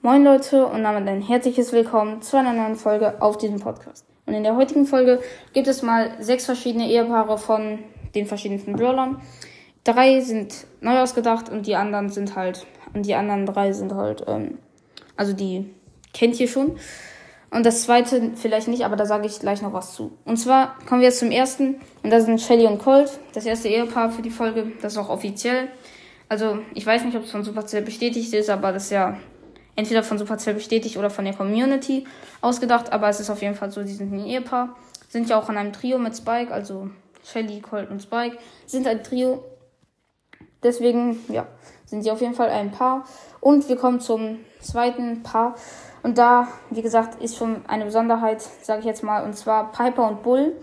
Moin Leute und damit ein herzliches Willkommen zu einer neuen Folge auf diesem Podcast. Und in der heutigen Folge gibt es mal sechs verschiedene Ehepaare von den verschiedensten Brawlern. Drei sind neu ausgedacht und die anderen sind halt, und die anderen drei sind halt, ähm, also die kennt ihr schon. Und das zweite vielleicht nicht, aber da sage ich gleich noch was zu. Und zwar kommen wir jetzt zum ersten, und das sind Shelly und Colt, das erste Ehepaar für die Folge, das ist auch offiziell. Also, ich weiß nicht, ob es von Supercell bestätigt ist, aber das ist ja entweder von Supercell bestätigt oder von der Community ausgedacht, aber es ist auf jeden Fall so, die sind ein Ehepaar, sind ja auch in einem Trio mit Spike, also Shelly, Colt und Spike sind ein Trio. Deswegen, ja, sind sie auf jeden Fall ein Paar. Und wir kommen zum zweiten Paar. Und da, wie gesagt, ist schon eine Besonderheit, sage ich jetzt mal, und zwar Piper und Bull.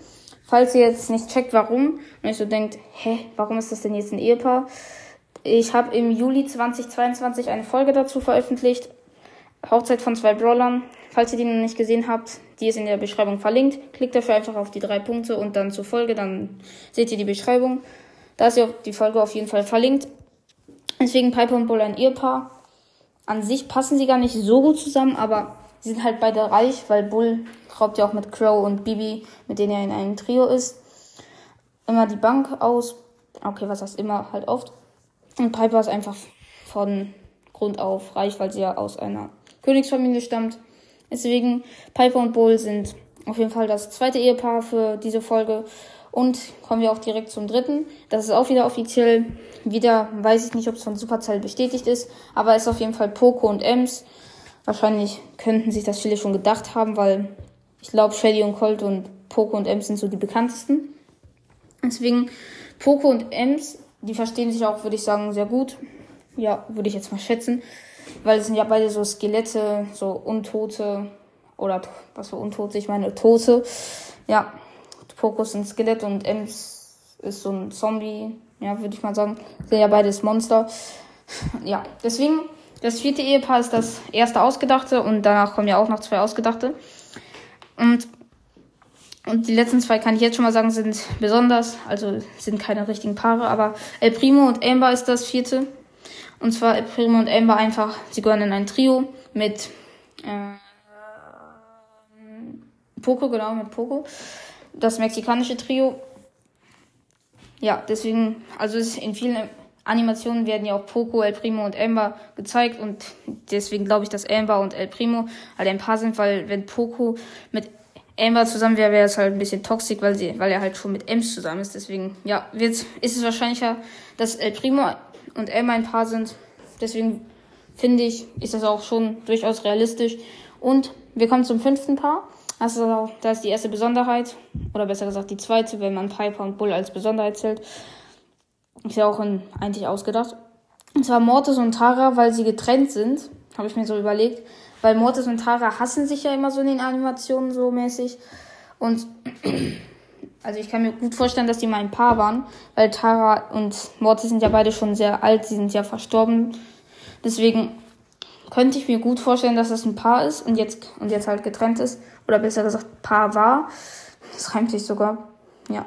Falls ihr jetzt nicht checkt, warum, und ihr so denkt, hä, warum ist das denn jetzt ein Ehepaar? Ich habe im Juli 2022 eine Folge dazu veröffentlicht. Hochzeit von zwei Brawlern. Falls ihr die noch nicht gesehen habt, die ist in der Beschreibung verlinkt. Klickt dafür einfach auf die drei Punkte und dann zur Folge, dann seht ihr die Beschreibung. Da ist ja die Folge auf jeden Fall verlinkt. Deswegen Piper und Bull ein Ehepaar. An sich passen sie gar nicht so gut zusammen, aber sie sind halt beide reich, weil Bull raubt ja auch mit Crow und Bibi, mit denen er in einem Trio ist, immer die Bank aus. Okay, was heißt immer, halt oft. Und Piper ist einfach von Grund auf reich, weil sie ja aus einer Königsfamilie stammt. Deswegen Piper und Bull sind auf jeden Fall das zweite Ehepaar für diese Folge. Und kommen wir auch direkt zum dritten. Das ist auch wieder offiziell. Wieder weiß ich nicht, ob es von Supercell bestätigt ist, aber es ist auf jeden Fall Poco und Ems. Wahrscheinlich könnten sich das viele schon gedacht haben, weil ich glaube, Shelly und Colt und Poco und Ems sind so die bekanntesten. Deswegen Poco und Ems, die verstehen sich auch, würde ich sagen, sehr gut. Ja, würde ich jetzt mal schätzen. Weil es sind ja beide so Skelette, so Untote. Oder was für Untote? Ich meine Tote. Ja, Fokus ein Skelett und Ems ist so ein Zombie, ja, würde ich mal sagen. Sind ja beides Monster. Ja, deswegen, das vierte Ehepaar ist das erste ausgedachte und danach kommen ja auch noch zwei ausgedachte. Und, und die letzten zwei kann ich jetzt schon mal sagen, sind besonders, also sind keine richtigen Paare, aber El Primo und Amber ist das vierte. Und zwar El Primo und Amber einfach, sie gehören in ein Trio mit äh, Poco, genau, mit Poco das mexikanische Trio. Ja, deswegen, also in vielen Animationen werden ja auch Poco, El Primo und Amber gezeigt und deswegen glaube ich, dass Amber und El Primo halt ein Paar sind, weil wenn Poco mit Amber zusammen wäre, wäre es halt ein bisschen toxisch, weil sie, weil er halt schon mit Ems zusammen ist. Deswegen, ja, jetzt ist es wahrscheinlicher, dass El Primo und Amber ein Paar sind. Deswegen finde ich, ist das auch schon durchaus realistisch. Und wir kommen zum fünften Paar. Also, da ist die erste Besonderheit, oder besser gesagt die zweite, wenn man Piper und Bull als Besonderheit zählt. Ist ja auch in, eigentlich ausgedacht. Und zwar Mortis und Tara, weil sie getrennt sind, habe ich mir so überlegt. Weil Mortis und Tara hassen sich ja immer so in den Animationen so mäßig. Und also ich kann mir gut vorstellen, dass die mal ein Paar waren, weil Tara und Mortis sind ja beide schon sehr alt, sie sind ja verstorben. Deswegen könnte ich mir gut vorstellen, dass das ein Paar ist und jetzt, und jetzt halt getrennt ist. Oder besser gesagt, Paar war. Das reimt sich sogar. Ja.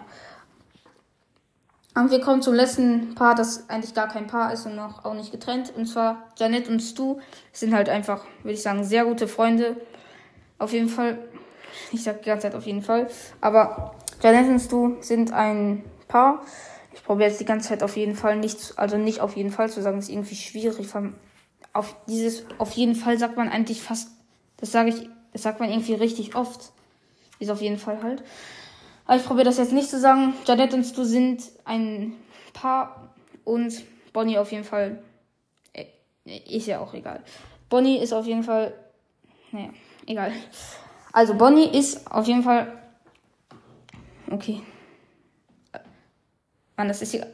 Und wir kommen zum letzten Paar, das eigentlich gar kein Paar ist und noch auch nicht getrennt. Und zwar Janet und Stu sind halt einfach, würde ich sagen, sehr gute Freunde. Auf jeden Fall. Ich sag die ganze Zeit auf jeden Fall. Aber Janet und Stu sind ein Paar. Ich probiere jetzt die ganze Zeit auf jeden Fall nicht, also nicht auf jeden Fall zu sagen, ist irgendwie schwierig auf dieses, auf jeden Fall sagt man eigentlich fast, das sage ich, das sagt man irgendwie richtig oft. Ist auf jeden Fall halt. Aber ich probiere das jetzt nicht zu sagen. Janet und Stu sind ein Paar und Bonnie auf jeden Fall. Äh, ist ja auch egal. Bonnie ist auf jeden Fall. Naja, egal. Also Bonnie ist auf jeden Fall. Okay. Mann, das ist hier.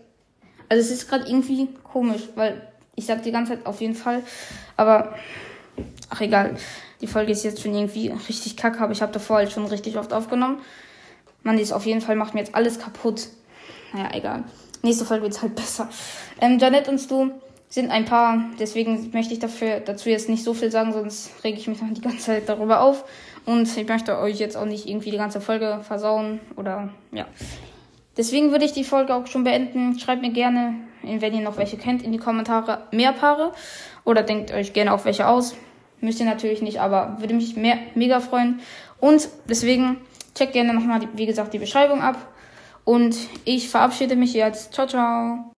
Also es ist gerade irgendwie komisch, weil ich sag die ganze Zeit auf jeden Fall. Aber, ach egal. Die Folge ist jetzt schon irgendwie richtig kacke, aber ich habe davor halt schon richtig oft aufgenommen. Man, die ist auf jeden Fall, macht mir jetzt alles kaputt. Naja, egal. Nächste Folge wird halt besser. Ähm, Janet und Stu sind ein Paar, deswegen möchte ich dafür, dazu jetzt nicht so viel sagen, sonst rege ich mich noch die ganze Zeit darüber auf. Und ich möchte euch jetzt auch nicht irgendwie die ganze Folge versauen oder ja. Deswegen würde ich die Folge auch schon beenden. Schreibt mir gerne, wenn ihr noch welche kennt, in die Kommentare mehr Paare. Oder denkt euch gerne auch welche aus. Müsst ihr natürlich nicht, aber würde mich mehr, mega freuen. Und deswegen checkt gerne nochmal, wie gesagt, die Beschreibung ab. Und ich verabschiede mich jetzt. Ciao, ciao.